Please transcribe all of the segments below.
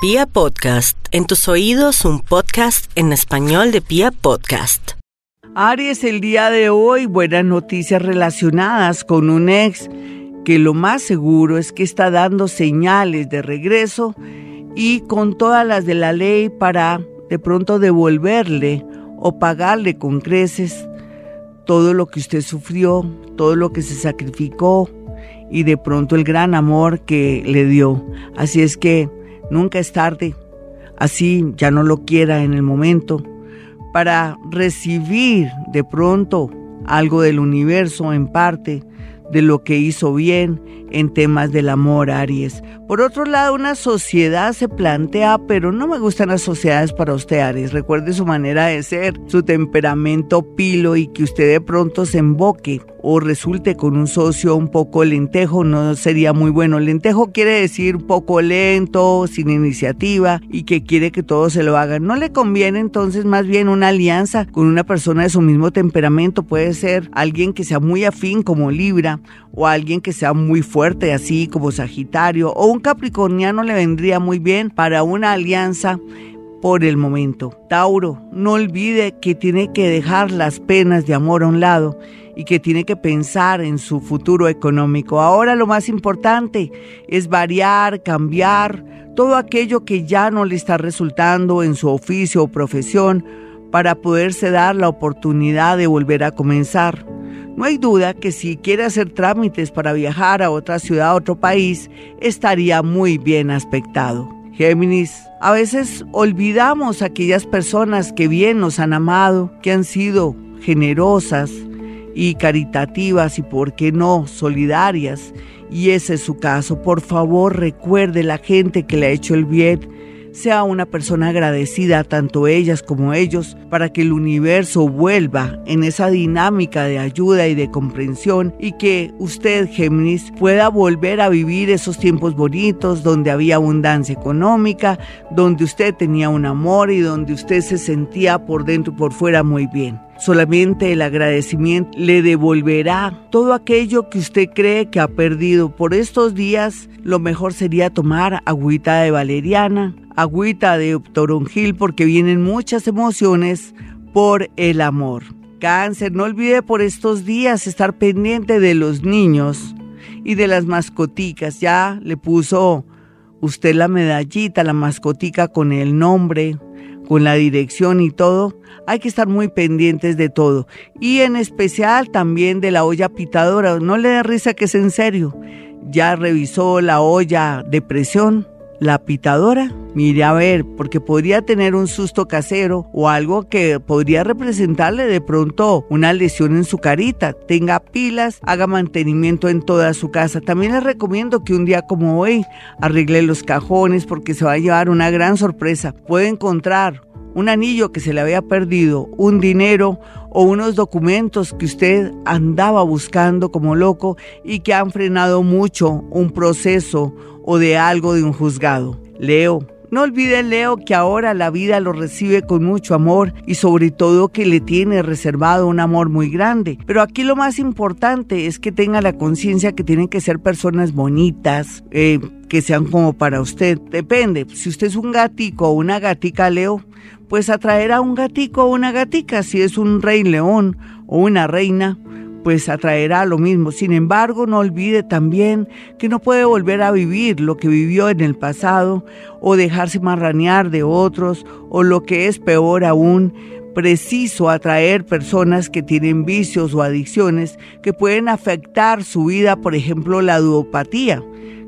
Pia Podcast, en tus oídos un podcast en español de Pia Podcast. Aries, el día de hoy, buenas noticias relacionadas con un ex que lo más seguro es que está dando señales de regreso y con todas las de la ley para de pronto devolverle o pagarle con creces todo lo que usted sufrió, todo lo que se sacrificó y de pronto el gran amor que le dio. Así es que Nunca es tarde, así ya no lo quiera en el momento, para recibir de pronto algo del universo en parte de lo que hizo bien en temas del amor, Aries. Por otro lado, una sociedad se plantea, pero no me gustan las sociedades para usted, Aries. Recuerde su manera de ser, su temperamento pilo y que usted de pronto se emboque o resulte con un socio un poco lentejo, no sería muy bueno. Lentejo quiere decir poco lento, sin iniciativa y que quiere que todo se lo hagan. No le conviene entonces más bien una alianza con una persona de su mismo temperamento. Puede ser alguien que sea muy afín como Libra o alguien que sea muy fuerte así como Sagitario o un Capricorniano le vendría muy bien para una alianza por el momento. Tauro, no olvide que tiene que dejar las penas de amor a un lado y que tiene que pensar en su futuro económico. Ahora lo más importante es variar, cambiar todo aquello que ya no le está resultando en su oficio o profesión para poderse dar la oportunidad de volver a comenzar. No hay duda que si quiere hacer trámites para viajar a otra ciudad, a otro país, estaría muy bien aspectado. Géminis, a veces olvidamos a aquellas personas que bien nos han amado, que han sido generosas y caritativas y, por qué no, solidarias. Y ese es su caso. Por favor, recuerde la gente que le ha hecho el bien sea una persona agradecida, tanto ellas como ellos, para que el universo vuelva en esa dinámica de ayuda y de comprensión y que usted, Géminis, pueda volver a vivir esos tiempos bonitos donde había abundancia económica, donde usted tenía un amor y donde usted se sentía por dentro y por fuera muy bien. Solamente el agradecimiento le devolverá todo aquello que usted cree que ha perdido. Por estos días lo mejor sería tomar agüita de valeriana, agüita de toronjil porque vienen muchas emociones por el amor. Cáncer, no olvide por estos días estar pendiente de los niños y de las mascoticas. Ya le puso usted la medallita, la mascotica con el nombre, con la dirección y todo, hay que estar muy pendientes de todo. Y en especial también de la olla pitadora. No le dé risa que es en serio. Ya revisó la olla de presión, la pitadora. Mire a ver, porque podría tener un susto casero o algo que podría representarle de pronto una lesión en su carita. Tenga pilas, haga mantenimiento en toda su casa. También les recomiendo que un día como hoy arregle los cajones porque se va a llevar una gran sorpresa. Puede encontrar un anillo que se le había perdido, un dinero o unos documentos que usted andaba buscando como loco y que han frenado mucho un proceso o de algo de un juzgado. Leo. No olvide, Leo, que ahora la vida lo recibe con mucho amor y sobre todo que le tiene reservado un amor muy grande. Pero aquí lo más importante es que tenga la conciencia que tienen que ser personas bonitas, eh, que sean como para usted. Depende, si usted es un gatico o una gatica, Leo, pues atraerá un gatico o una gatica. Si es un rey león o una reina, pues atraerá lo mismo. Sin embargo, no olvide también que no puede volver a vivir lo que vivió en el pasado o dejarse marranear de otros o lo que es peor aún, preciso atraer personas que tienen vicios o adicciones que pueden afectar su vida, por ejemplo, la duopatía,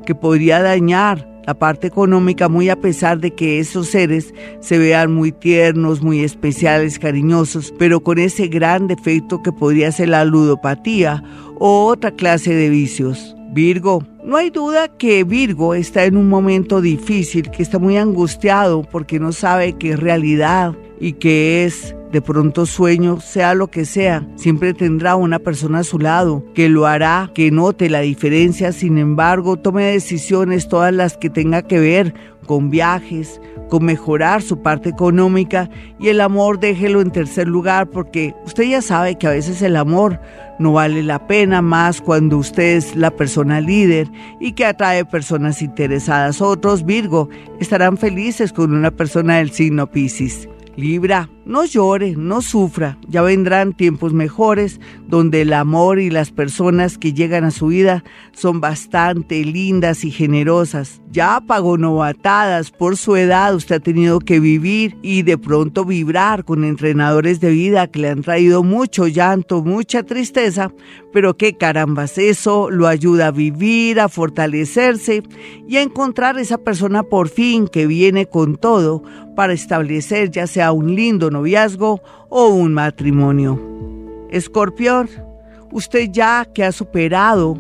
que podría dañar la parte económica, muy a pesar de que esos seres se vean muy tiernos, muy especiales, cariñosos, pero con ese gran defecto que podría ser la ludopatía o otra clase de vicios. Virgo, no hay duda que Virgo está en un momento difícil, que está muy angustiado porque no sabe qué es realidad y qué es de pronto sueño, sea lo que sea, siempre tendrá una persona a su lado que lo hará, que note la diferencia, sin embargo, tome decisiones todas las que tenga que ver con viajes, con mejorar su parte económica y el amor déjelo en tercer lugar porque usted ya sabe que a veces el amor no vale la pena más cuando usted es la persona líder y que atrae personas interesadas. Otros, Virgo, estarán felices con una persona del signo Pisces. Libra, no llore, no sufra, ya vendrán tiempos mejores donde el amor y las personas que llegan a su vida son bastante lindas y generosas. Ya pagó novatadas, por su edad usted ha tenido que vivir y de pronto vibrar con entrenadores de vida que le han traído mucho llanto, mucha tristeza, pero qué carambas, eso lo ayuda a vivir, a fortalecerse y a encontrar esa persona por fin que viene con todo para establecer ya sea un lindo o un matrimonio. Escorpión, usted ya que ha superado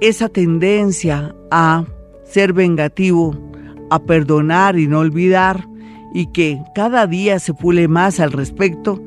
esa tendencia a ser vengativo, a perdonar y no olvidar, y que cada día se pule más al respecto,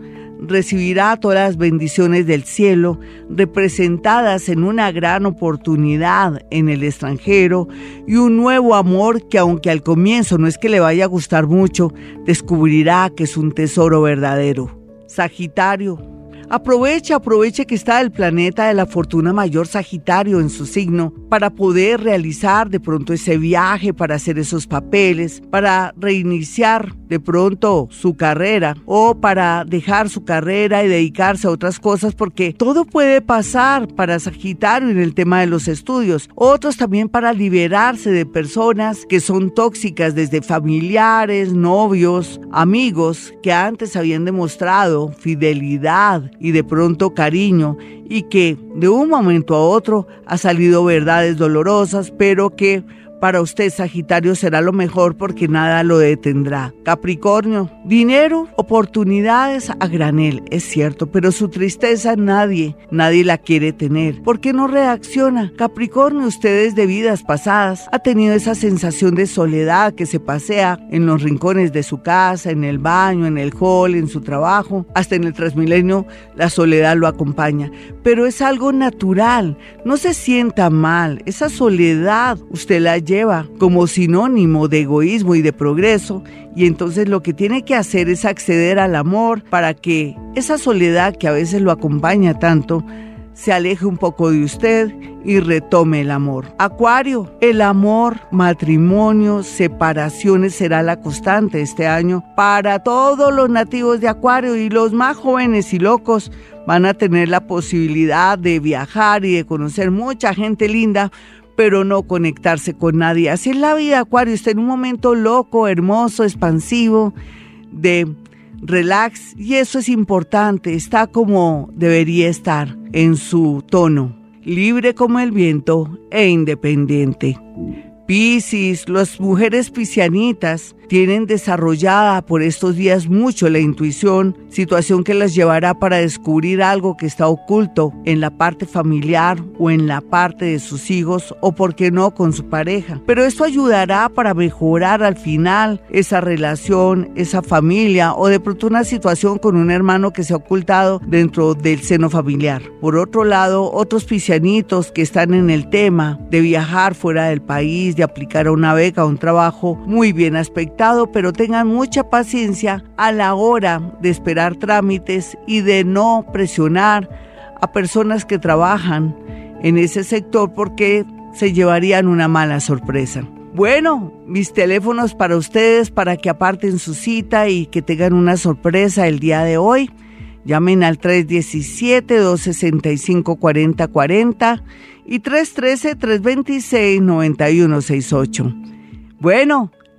recibirá todas las bendiciones del cielo representadas en una gran oportunidad en el extranjero y un nuevo amor que aunque al comienzo no es que le vaya a gustar mucho, descubrirá que es un tesoro verdadero. Sagitario, Aproveche, aproveche que está el planeta de la fortuna mayor Sagitario en su signo para poder realizar de pronto ese viaje, para hacer esos papeles, para reiniciar de pronto su carrera o para dejar su carrera y dedicarse a otras cosas porque todo puede pasar para Sagitario en el tema de los estudios. Otros también para liberarse de personas que son tóxicas desde familiares, novios, amigos que antes habían demostrado fidelidad y de pronto cariño y que de un momento a otro ha salido verdades dolorosas, pero que para usted, Sagitario, será lo mejor porque nada lo detendrá. Capricornio, dinero, oportunidades a granel, es cierto, pero su tristeza nadie, nadie la quiere tener. ¿Por qué no reacciona? Capricornio, ustedes de vidas pasadas ha tenido esa sensación de soledad que se pasea en los rincones de su casa, en el baño, en el hall, en su trabajo, hasta en el transmilenio, la soledad lo acompaña. Pero es algo natural, no se sienta mal, esa soledad usted la lleva como sinónimo de egoísmo y de progreso y entonces lo que tiene que hacer es acceder al amor para que esa soledad que a veces lo acompaña tanto se aleje un poco de usted y retome el amor. Acuario, el amor, matrimonio, separaciones será la constante este año para todos los nativos de Acuario y los más jóvenes y locos van a tener la posibilidad de viajar y de conocer mucha gente linda pero no conectarse con nadie. Así es la vida, Acuario, está en un momento loco, hermoso, expansivo, de relax, y eso es importante, está como debería estar en su tono, libre como el viento e independiente. Piscis, las mujeres piscianitas tienen desarrollada por estos días mucho la intuición, situación que las llevará para descubrir algo que está oculto en la parte familiar o en la parte de sus hijos o por qué no con su pareja. Pero esto ayudará para mejorar al final esa relación, esa familia o de pronto una situación con un hermano que se ha ocultado dentro del seno familiar. Por otro lado, otros piscianitos que están en el tema de viajar fuera del país, de aplicar a una beca, un trabajo muy bien aspectado, pero tengan mucha paciencia a la hora de esperar trámites y de no presionar a personas que trabajan en ese sector porque se llevarían una mala sorpresa. Bueno, mis teléfonos para ustedes para que aparten su cita y que tengan una sorpresa el día de hoy. Llamen al 317-265-4040 y 313-326-9168. Bueno,